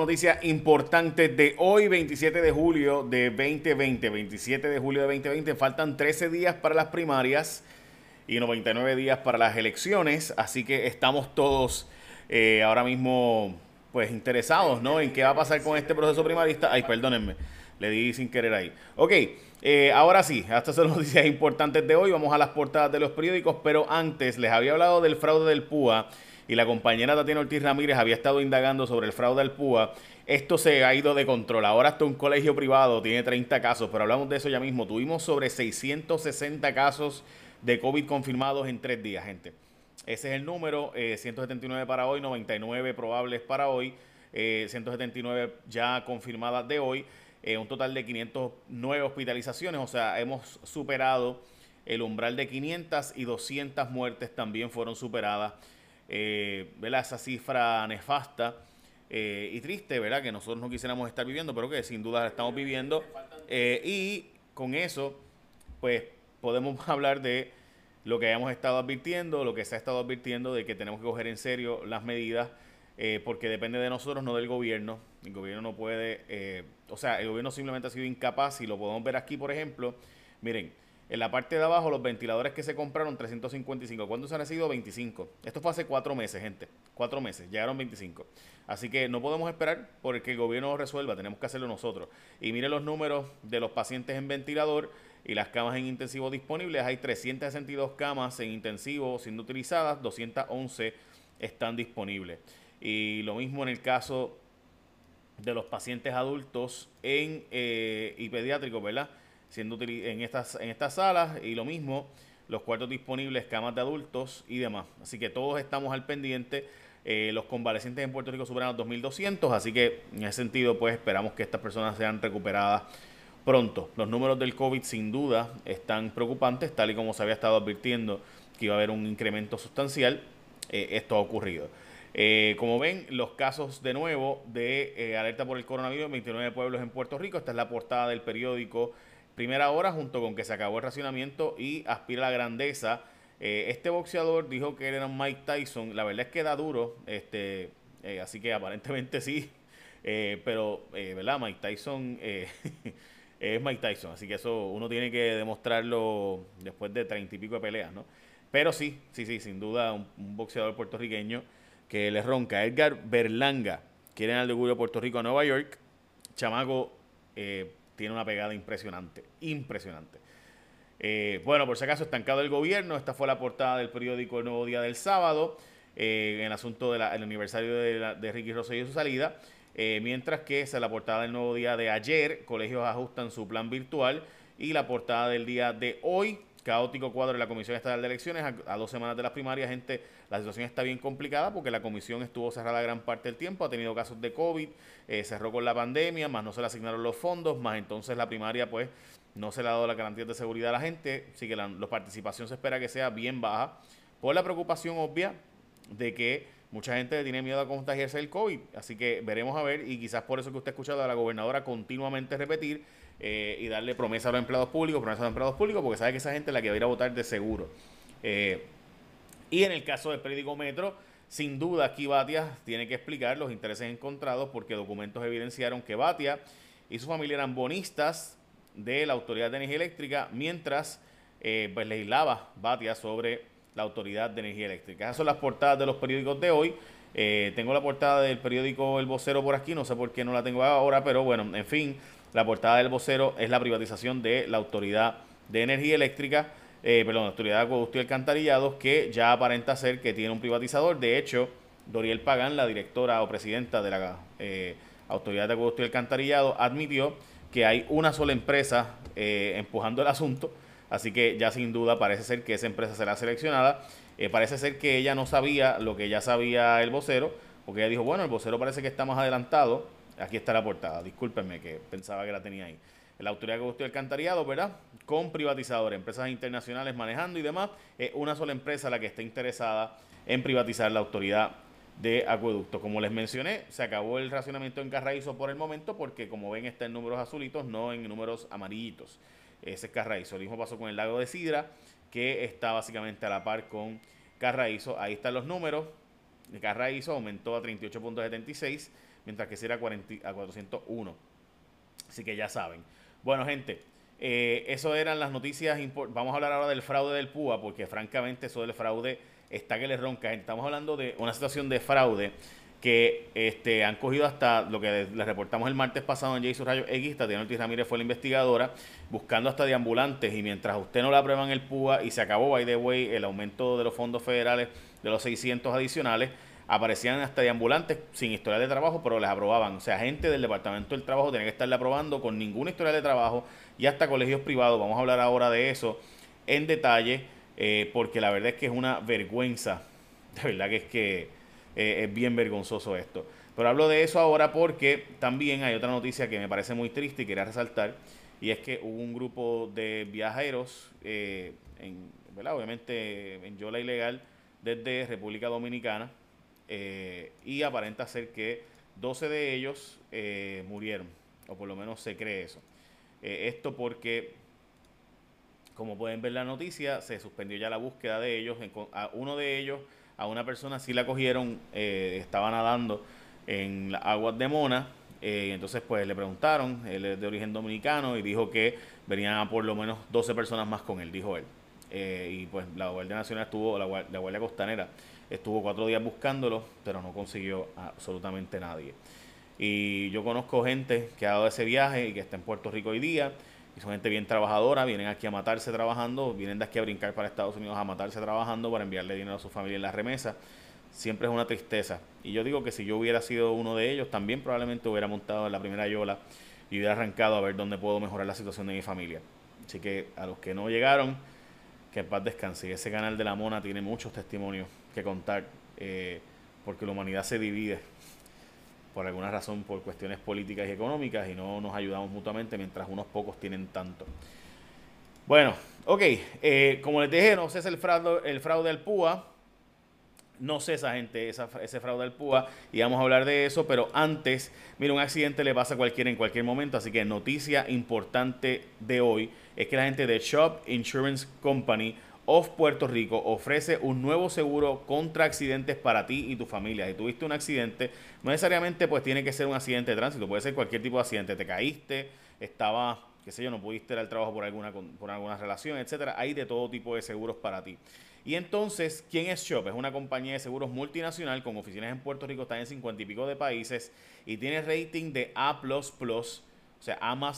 noticias importantes de hoy, 27 de julio de 2020. 27 de julio de 2020. Faltan 13 días para las primarias y 99 días para las elecciones. Así que estamos todos eh, ahora mismo pues interesados, ¿no? En qué va a pasar con este proceso primarista. Ay, perdónenme, le di sin querer ahí. Ok, eh, ahora sí, estas son noticias importantes de hoy. Vamos a las portadas de los periódicos, pero antes les había hablado del fraude del PUA y la compañera Tatiana Ortiz Ramírez había estado indagando sobre el fraude del PUA. Esto se ha ido de control. Ahora hasta un colegio privado tiene 30 casos, pero hablamos de eso ya mismo. Tuvimos sobre 660 casos de COVID confirmados en tres días, gente. Ese es el número, 179 eh, para hoy, 99 probables para hoy, 179 eh, ya confirmadas de hoy, eh, un total de 509 hospitalizaciones, o sea, hemos superado el umbral de 500 y 200 muertes también fueron superadas eh, esa cifra nefasta eh, y triste, ¿verdad? Que nosotros no quisiéramos estar viviendo, pero que sin duda la estamos viviendo. Eh, y con eso, pues podemos hablar de lo que hemos estado advirtiendo, lo que se ha estado advirtiendo de que tenemos que coger en serio las medidas, eh, porque depende de nosotros, no del gobierno. El gobierno no puede, o sea, el gobierno simplemente ha sido incapaz, y lo podemos ver aquí, por ejemplo, miren, en la parte de abajo, los ventiladores que se compraron, 355. ¿Cuándo se han recibido? 25. Esto fue hace cuatro meses, gente. Cuatro meses. Llegaron 25. Así que no podemos esperar por que el gobierno lo resuelva. Tenemos que hacerlo nosotros. Y miren los números de los pacientes en ventilador y las camas en intensivo disponibles. Hay 362 camas en intensivo siendo utilizadas. 211 están disponibles. Y lo mismo en el caso de los pacientes adultos en, eh, y pediátricos, ¿verdad? Siendo en estas, en estas salas y lo mismo, los cuartos disponibles, camas de adultos y demás. Así que todos estamos al pendiente. Eh, los convalecientes en Puerto Rico superan los 2.200, así que en ese sentido pues esperamos que estas personas sean recuperadas pronto. Los números del COVID sin duda están preocupantes, tal y como se había estado advirtiendo que iba a haber un incremento sustancial. Eh, esto ha ocurrido. Eh, como ven, los casos de nuevo de alerta por el coronavirus en 29 pueblos en Puerto Rico. Esta es la portada del periódico primera hora junto con que se acabó el racionamiento y aspira a la grandeza. Eh, este boxeador dijo que era Mike Tyson. La verdad es que da duro, este, eh, así que aparentemente sí. Eh, pero, ¿verdad? Mike Tyson es Mike Tyson, así que eso uno tiene que demostrarlo después de treinta y pico de peleas, ¿no? Pero sí, sí, sí, sin duda un, boxeador puertorriqueño que le ronca. Edgar Berlanga, quieren al de Puerto Rico a Nueva York. Chamaco tiene una pegada impresionante, impresionante. Eh, bueno, por si acaso, estancado el gobierno, esta fue la portada del periódico El Nuevo Día del sábado, eh, en el asunto del aniversario de, Ricky Rosselló y su salida, eh, mientras que es la portada del Nuevo Día de ayer, colegios ajustan su plan virtual, y la portada del día de hoy, caótico cuadro de la Comisión Estatal de Elecciones, a, dos semanas de las primarias, gente, la situación está bien complicada porque la comisión estuvo cerrada gran parte del tiempo, ha tenido casos de COVID, eh, cerró con la pandemia, más no se le asignaron los fondos, más entonces la primaria pues no se le ha dado la garantía de seguridad a la gente, así que la, participación se espera que sea bien baja, por la preocupación obvia de que mucha gente tiene miedo a contagiarse del COVID, así que veremos a ver y quizás por eso que usted ha escuchado a la gobernadora continuamente repetir eh, y darle promesa a los empleados públicos, promesa a los empleados públicos, porque sabe que esa gente es la que va a ir a votar de seguro. Eh, y en el caso del periódico Metro, sin duda aquí Batia tiene que explicar los intereses encontrados porque documentos evidenciaron que Batia y su familia eran bonistas de la Autoridad de Energía Eléctrica mientras eh, pues, legislaba Batia sobre la Autoridad de Energía Eléctrica. Esas son las portadas de los periódicos de hoy. tengo la portada del periódico El Vocero por aquí, no sé por qué no la tengo ahora, pero bueno, en fin, la portada del vocero es la privatización de la Autoridad de Energía Eléctrica, eh, perdón, la Autoridad de Acueducto y Alcantarillados, que ya aparenta ser que tiene un privatizador. De hecho, Doriel Pagán, la directora o presidenta de la eh, Autoridad de Acueducto y Alcantarillado, admitió que hay una sola empresa eh, empujando el asunto, así que ya sin duda parece ser que esa empresa será seleccionada. parece ser que ella no sabía lo que ya sabía el vocero, porque ella dijo, bueno, el vocero parece que está más adelantado Aquí está la portada, discúlpenme que pensaba que la tenía ahí. La Autoridad de Acueducto y Alcantarillado, ¿verdad? Con privatizadores, empresas internacionales manejando y demás. Es una sola empresa la que está interesada en privatizar la Autoridad de Acueducto. Como les mencioné, se acabó el racionamiento en Carraízo por el momento porque, como ven, está en números azulitos, no en números amarillitos. Ese es Carraízo. Lo mismo pasó con el lago de Sidra, que está básicamente a la par con Carraízo. Ahí están los números. Carraízo aumentó a 38.76 mientras que si era a 401. Así que ya saben. Bueno, gente, eh, eso eran las noticias. Vamos a hablar ahora del fraude del PUA, porque francamente eso del fraude está que le ronca. Estamos hablando de una situación de fraude que este, han cogido hasta lo que les reportamos el martes pasado en Jason Rayo X. Tatiana Ortiz Ramírez fue la investigadora, buscando hasta de ambulantes. Y mientras usted no le aprueban el PUA y se acabó, by the way, el aumento de los fondos federales de los 600 adicionales, aparecían hasta de ambulantes sin historial de trabajo, pero les aprobaban. O sea, gente del Departamento del Trabajo tenía que estarle aprobando con ninguna historial de trabajo y hasta colegios privados. Vamos a hablar ahora de eso en detalle, eh, porque la verdad es que es una vergüenza. De verdad que es que eh, es bien vergonzoso esto. Pero hablo de eso ahora porque también hay otra noticia que me parece muy triste y quería resaltar, y es que hubo un grupo de viajeros, eh, en, obviamente en Yola Ilegal, desde República Dominicana, eh, y aparenta ser que 12 de ellos eh, murieron, o por lo menos se cree eso. Eh, esto porque, como pueden ver la noticia, se suspendió ya la búsqueda de ellos. A uno de ellos, a una persona sí la cogieron, estaba nadando en las aguas de Mona. entonces, pues le preguntaron, él es de origen dominicano y dijo que venían por lo menos 12 personas más con él, dijo él. y pues la Guardia Nacional estuvo, la, la Guardia Costanera Estuvo cuatro días buscándolo, pero no consiguió absolutamente nadie. Y yo conozco gente que ha dado ese viaje y que está en Puerto Rico hoy día. Y son gente bien trabajadora, vienen aquí a matarse trabajando, vienen de aquí a brincar para Estados Unidos a matarse trabajando para enviarle dinero a su familia en la remesa. Siempre es una tristeza. Y yo digo que si yo hubiera sido uno de ellos, también probablemente hubiera montado en la primera yola y hubiera arrancado a ver dónde puedo mejorar la situación de mi familia. Así que a los que no llegaron, que en paz descanse. Ese canal de la Mona tiene muchos testimonios que contar, eh, porque la humanidad se divide por alguna razón, por cuestiones políticas y económicas, y no nos ayudamos mutuamente mientras unos pocos tienen tanto. Bueno, ok, eh, como les dije, no si el fraude, el fraude del PUA, no sé esa gente, ese fraude del PUA, y vamos a hablar de eso, pero antes, mira, un accidente le pasa a cualquiera en cualquier momento, así que noticia importante de hoy es que la gente de Shop Insurance Company of Puerto Rico ofrece un nuevo seguro contra accidentes para ti y tu familia. Si tuviste un accidente, no necesariamente pues tiene que ser un accidente de tránsito, puede ser cualquier tipo de accidente. Te caíste, estaba, qué sé yo, no pudiste ir al trabajo por alguna, por alguna relación, etcétera. Hay de todo tipo de seguros para ti. Y entonces, ¿quién es Shop? Es una compañía de seguros multinacional con oficinas en Puerto Rico, está en cincuenta y pico de países y tiene rating de A, o sea, A,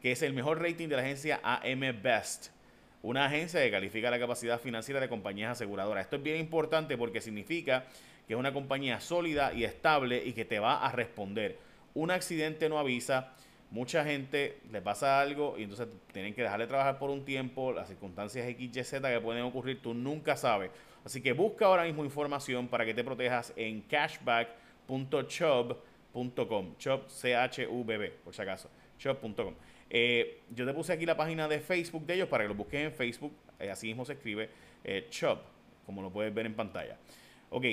que es el mejor rating de la agencia AM Best una agencia que califica la capacidad financiera de compañías aseguradoras. Esto es bien importante porque significa que es una compañía sólida y estable y que te va a responder. Un accidente no avisa, mucha gente le pasa algo y entonces tienen que dejarle trabajar por un tiempo, las circunstancias XYZ que pueden ocurrir, tú nunca sabes. Así que busca ahora mismo información para que te protejas en cashback.chubb.com, Chubb, C-H-U-B-B, por si acaso, chubb.com. Eh, yo te puse aquí la página de Facebook de ellos para que lo busques en Facebook. Eh, así mismo se escribe eh, Shop, como lo puedes ver en pantalla. Ok,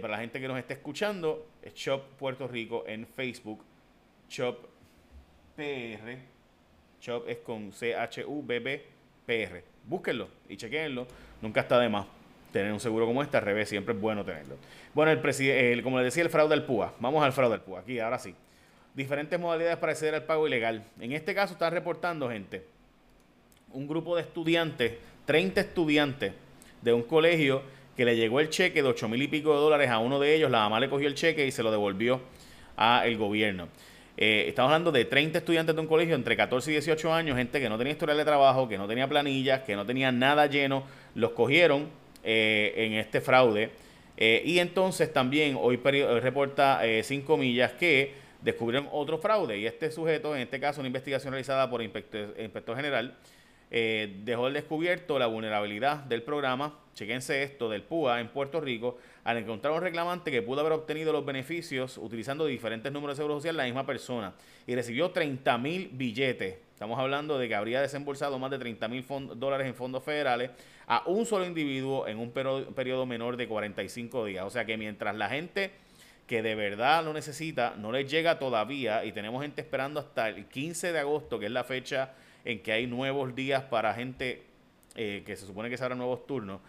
para la gente que nos esté escuchando, Shop Puerto Rico en Facebook. Shop PR. Shop es con C-H-U-B-B-P-R. Búsquenlo y chequenlo. Nunca está de más tener un seguro como este. Al revés, siempre es bueno tenerlo. Bueno, el, como les decía, el fraude del PUA. Vamos al fraude del PUA. Aquí, ahora sí diferentes modalidades para acceder al pago ilegal. En este caso está reportando, gente, un grupo de estudiantes, 30 estudiantes de un colegio que le llegó el cheque de 8 mil y pico de dólares a uno de ellos, la mamá le cogió el cheque y se lo devolvió al gobierno. Eh, estamos hablando de 30 estudiantes de un colegio entre 14 y 18 años, gente que no tenía historial de trabajo, que no tenía planillas, que no tenía nada lleno, los cogieron eh, en este fraude. Eh, y entonces también hoy reporta 5 millas que descubrieron otro fraude y este sujeto, en este caso una investigación realizada por el inspector, general, eh, dejó al descubierto la vulnerabilidad del programa, chequense esto, del PUA en Puerto Rico, al encontrar un reclamante que pudo haber obtenido los beneficios utilizando diferentes números de seguro social la misma persona y recibió 30 mil billetes. Estamos hablando de que habría desembolsado más de 30 mil dólares en fondos federales a un solo individuo en un periodo menor de 45 días. O sea que mientras la gente que de verdad lo necesita, no les llega todavía y tenemos gente esperando hasta el 15 de agosto, que es la fecha en que hay nuevos días para gente eh, que se supone que se abran nuevos turnos.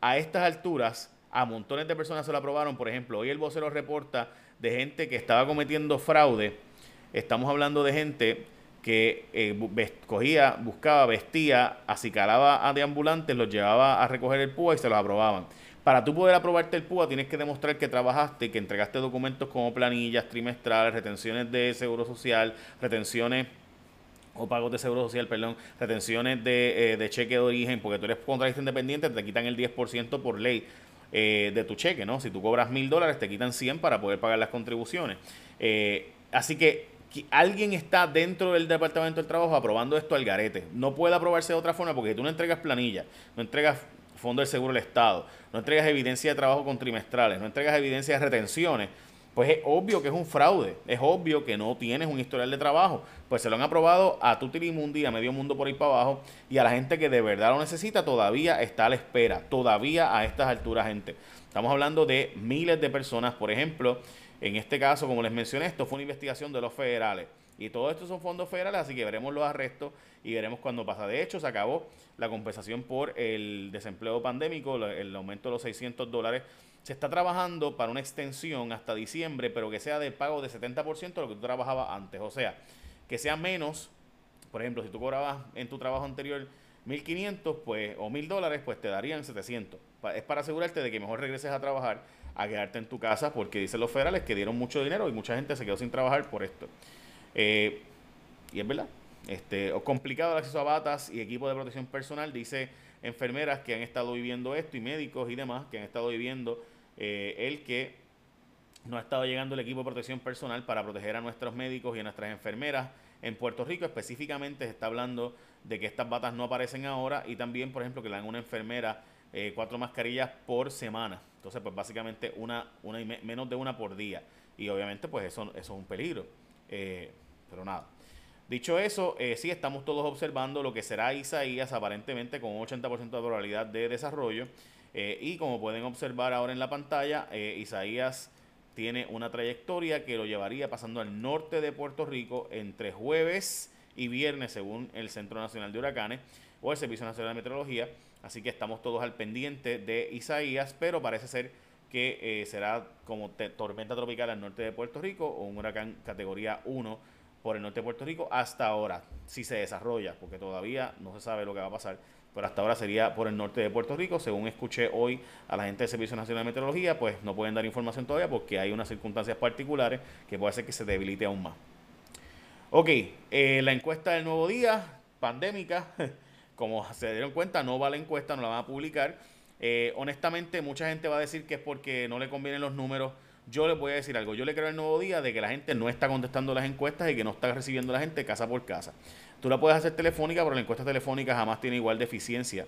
A estas alturas, a montones de personas se lo aprobaron. Por ejemplo, hoy el vocero reporta de gente que estaba cometiendo fraude, estamos hablando de gente que eh, cogía, buscaba, vestía, acicalaba a deambulantes, los llevaba a recoger el PUA y se los aprobaban. Para tú poder aprobarte el PUA tienes que demostrar que trabajaste, que entregaste documentos como planillas trimestrales, retenciones de seguro social, retenciones o pagos de seguro social, perdón, retenciones de, eh, cheque de origen, porque tú eres contratista independiente, te quitan el 10% por ley eh, de tu cheque, ¿no? Si tú cobras mil dólares, te quitan 100 para poder pagar las contribuciones. así que alguien está dentro del Departamento del Trabajo aprobando esto al garete. No puede aprobarse de otra forma porque tú no entregas planilla, no entregas fondo del seguro del Estado, no entregas evidencia de trabajo con trimestrales, no entregas evidencia de retenciones. Pues es obvio que es un fraude, es obvio que no tienes un historial de trabajo. Pues se lo han aprobado a Tutirimundi, a medio mundo por ahí para abajo, y a la gente que de verdad lo necesita todavía está a la espera, todavía a estas alturas, gente. Estamos hablando de miles de personas, por ejemplo, en este caso, como les mencioné, esto fue una investigación de los federales. Y todo esto son fondos federales, así que veremos los arrestos y veremos cuándo pasa. De hecho, se acabó la compensación por el desempleo pandémico, el aumento de los 600 dólares. Se está trabajando para una extensión hasta diciembre, pero que sea de pago de 70% de lo que tú trabajabas antes. O sea, que sea menos, por ejemplo, si tú cobrabas en tu trabajo anterior 1.500 pues, o 1.000 dólares, pues te darían 700. Es para asegurarte de que mejor regreses a trabajar a quedarte en tu casa porque dicen los federales que dieron mucho dinero y mucha gente se quedó sin trabajar por esto. Eh, y es verdad. Este, complicado el acceso a batas y equipo de protección personal, dice enfermeras que han estado viviendo esto y médicos y demás que han estado viviendo eh, el que no ha estado llegando el equipo de protección personal para proteger a nuestros médicos y a nuestras enfermeras en Puerto Rico. Específicamente se está hablando de que estas batas no aparecen ahora y también, por ejemplo, que le dan una enfermera eh, cuatro mascarillas por semana. Entonces, pues básicamente una, una y menos de una por día. Y obviamente, pues eso, eso es un peligro. Eh, pero nada. Dicho eso, eh, sí estamos todos observando lo que será Isaías aparentemente con un 80% de probabilidad de desarrollo. Eh, y como pueden observar ahora en la pantalla, Isaías tiene una trayectoria que lo llevaría pasando al norte de Puerto Rico entre jueves y viernes, según el Centro Nacional de Huracanes o el Servicio Nacional de Meteorología. Así que estamos todos al pendiente de Isaías, pero parece ser que eh, será como tormenta tropical al norte de Puerto Rico o un huracán categoría 1 por el norte de Puerto Rico hasta ahora, si se desarrolla, porque todavía no se sabe lo que va a pasar, pero hasta ahora sería por el norte de Puerto Rico, según escuché hoy a la gente del Servicio Nacional de Meteorología, pues no pueden dar información todavía porque hay unas circunstancias particulares que puede hacer que se debilite aún más. Ok, eh, la encuesta del nuevo día, pandémica, como se dieron cuenta, no va la encuesta, no la van a publicar. Eh, honestamente, mucha gente va a decir que es porque no le convienen los números. Yo les voy a decir algo. Yo le creo el nuevo día de que la gente no está contestando las encuestas y que no está recibiendo la gente casa por casa. Tú la puedes hacer telefónica, pero la encuesta telefónica jamás tiene igual de eficiencia.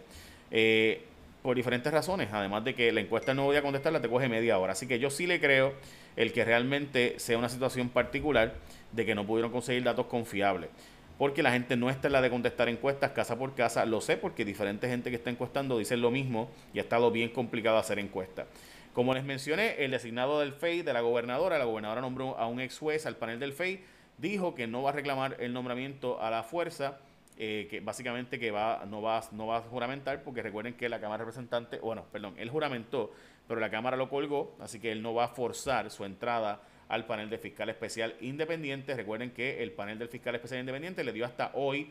Eh, por diferentes razones. Además de que la encuesta del nuevo día contestarla te coge media hora. Así que yo sí le creo el que realmente sea una situación particular de que no pudieron conseguir datos confiables porque la gente no está en la de contestar encuestas casa por casa. Lo sé porque diferentes gente que está encuestando dicen lo mismo y ha estado bien complicado hacer encuestas. Como les mencioné, el designado del FEI de la gobernadora, la gobernadora nombró a un ex juez al panel del FEI, dijo que no va a reclamar el nombramiento a la fuerza, eh, que básicamente que va, no, va, no va a juramentar, porque recuerden que la Cámara de Representantes, bueno, perdón, él juramentó, pero la Cámara lo colgó, así que él no va a forzar su entrada al panel de fiscal especial independiente. Recuerden que el panel del fiscal especial independiente le dio hasta hoy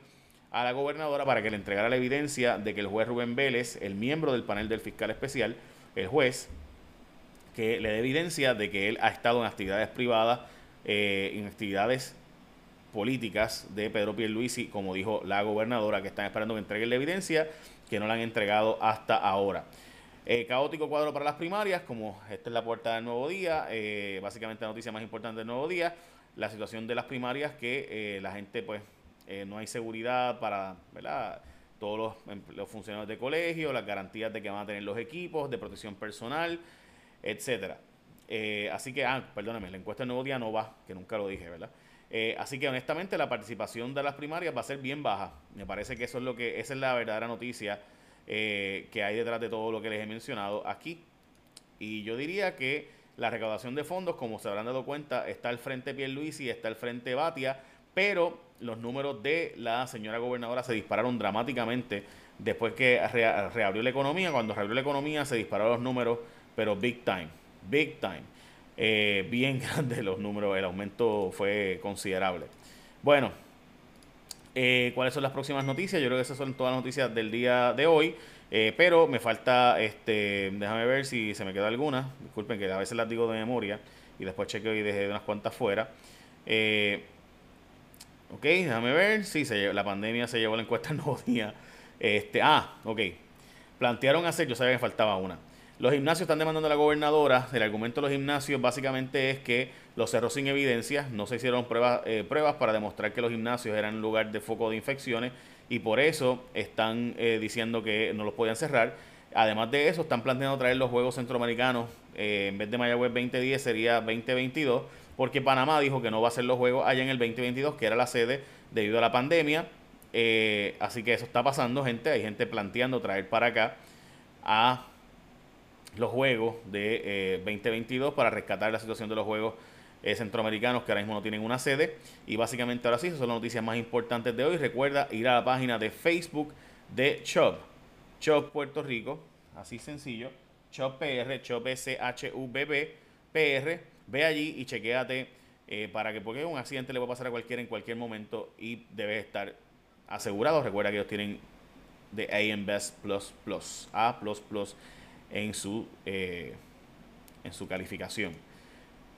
a la gobernadora para que le entregara la evidencia de que el juez Rubén Vélez, el miembro del panel del fiscal especial, el juez, que le dé evidencia de que él ha estado en actividades privadas, eh, en actividades políticas de Pedro Pierluisi, como dijo la gobernadora, que están esperando que entreguen la evidencia, que no la han entregado hasta ahora. Eh, caótico cuadro para las primarias, como esta es la puerta del nuevo día, eh, básicamente la noticia más importante del nuevo día, la situación de las primarias que eh, la gente pues no hay seguridad para ¿verdad? todos los, em, los, funcionarios de colegio, las garantías de que van a tener los equipos de protección personal, etcétera. así que, ah, perdóname, la encuesta del nuevo día no va, que nunca lo dije, ¿verdad? así que honestamente la participación de las primarias va a ser bien baja. Me parece que eso es lo que, esa es la verdadera noticia eh, que hay detrás de todo lo que les he mencionado aquí. Y yo diría que la recaudación de fondos, como se habrán dado cuenta, está al frente Pierluisi y está al frente Batia, pero los números de la señora gobernadora se dispararon dramáticamente después que reabrió la economía. Cuando reabrió la economía se dispararon los números, pero big time, big time. eh, bien grande los números, el aumento fue considerable. Bueno, eh, ¿cuáles son las próximas noticias? Yo creo que esas son todas las noticias del día de hoy. pero me falta, este, déjame ver si se me queda alguna. Disculpen que a veces las digo de memoria y después chequeo y dejé unas cuantas fuera. ok, déjame ver. Sí, se, la pandemia se llevó la encuesta el nuevo día. Este, ah, ok. Plantearon hacer, yo sabía que faltaba una. Los gimnasios están demandando a la gobernadora. El argumento de los gimnasios básicamente es que los cerró sin evidencia. No se hicieron pruebas, eh, pruebas para demostrar que los gimnasios eran lugar de foco de infecciones y por eso están eh, diciendo que no los podían cerrar. Además de eso, están planteando traer los Juegos Centroamericanos. Eh, en vez de Mayagüez 2010 sería 2022 porque Panamá dijo que no va a hacer los Juegos allá en el 2022, que era la sede debido a la pandemia. Así que eso está pasando, gente. Hay gente planteando traer para acá a los juegos de 2022 eh, para rescatar la situación de los juegos eh, centroamericanos que ahora mismo no tienen una sede. Y básicamente ahora sí, esas son las noticias más importantes de hoy. Recuerda ir a la página de Facebook de Chop, Chop Puerto Rico, así sencillo. Chop PR, Chop S-H-U-B-B, PR. Ve allí y chequéate para que, porque un accidente le va a pasar a cualquiera en cualquier momento y debe estar asegurados. Recuerda que ellos tienen de AM Best Plus Plus, A Plus Plus en su, eh, en su calificación.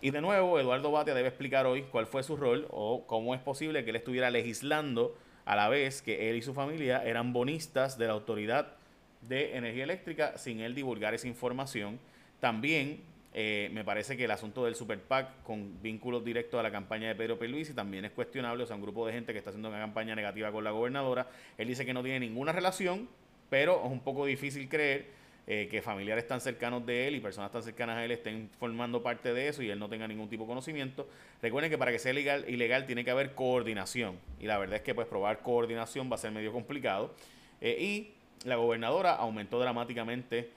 Y de nuevo, Eduardo Batia debe explicar hoy cuál fue su rol o cómo es posible que él estuviera legislando a la vez que él y su familia eran bonistas de la Autoridad de Energía Eléctrica sin él divulgar esa información. También eh, me parece que el asunto del Super PAC con vínculos directos a la campaña de Pedro y también es cuestionable. O sea, un grupo de gente que está haciendo una campaña negativa con la gobernadora. Él dice que no tiene ninguna relación, pero es un poco difícil creer eh, que familiares tan cercanos de él y personas tan cercanas a él estén formando parte de eso y él no tenga ningún tipo de conocimiento. Recuerden que para que sea legal, ilegal tiene que haber coordinación. Y la verdad es que pues probar coordinación va a ser medio complicado. Eh, y la gobernadora aumentó dramáticamente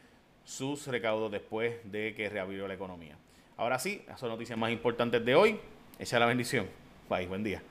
sus recaudos después de que reabrió la economía. Ahora sí, esas son noticias más importantes de hoy. Echa la bendición. Bye, buen día.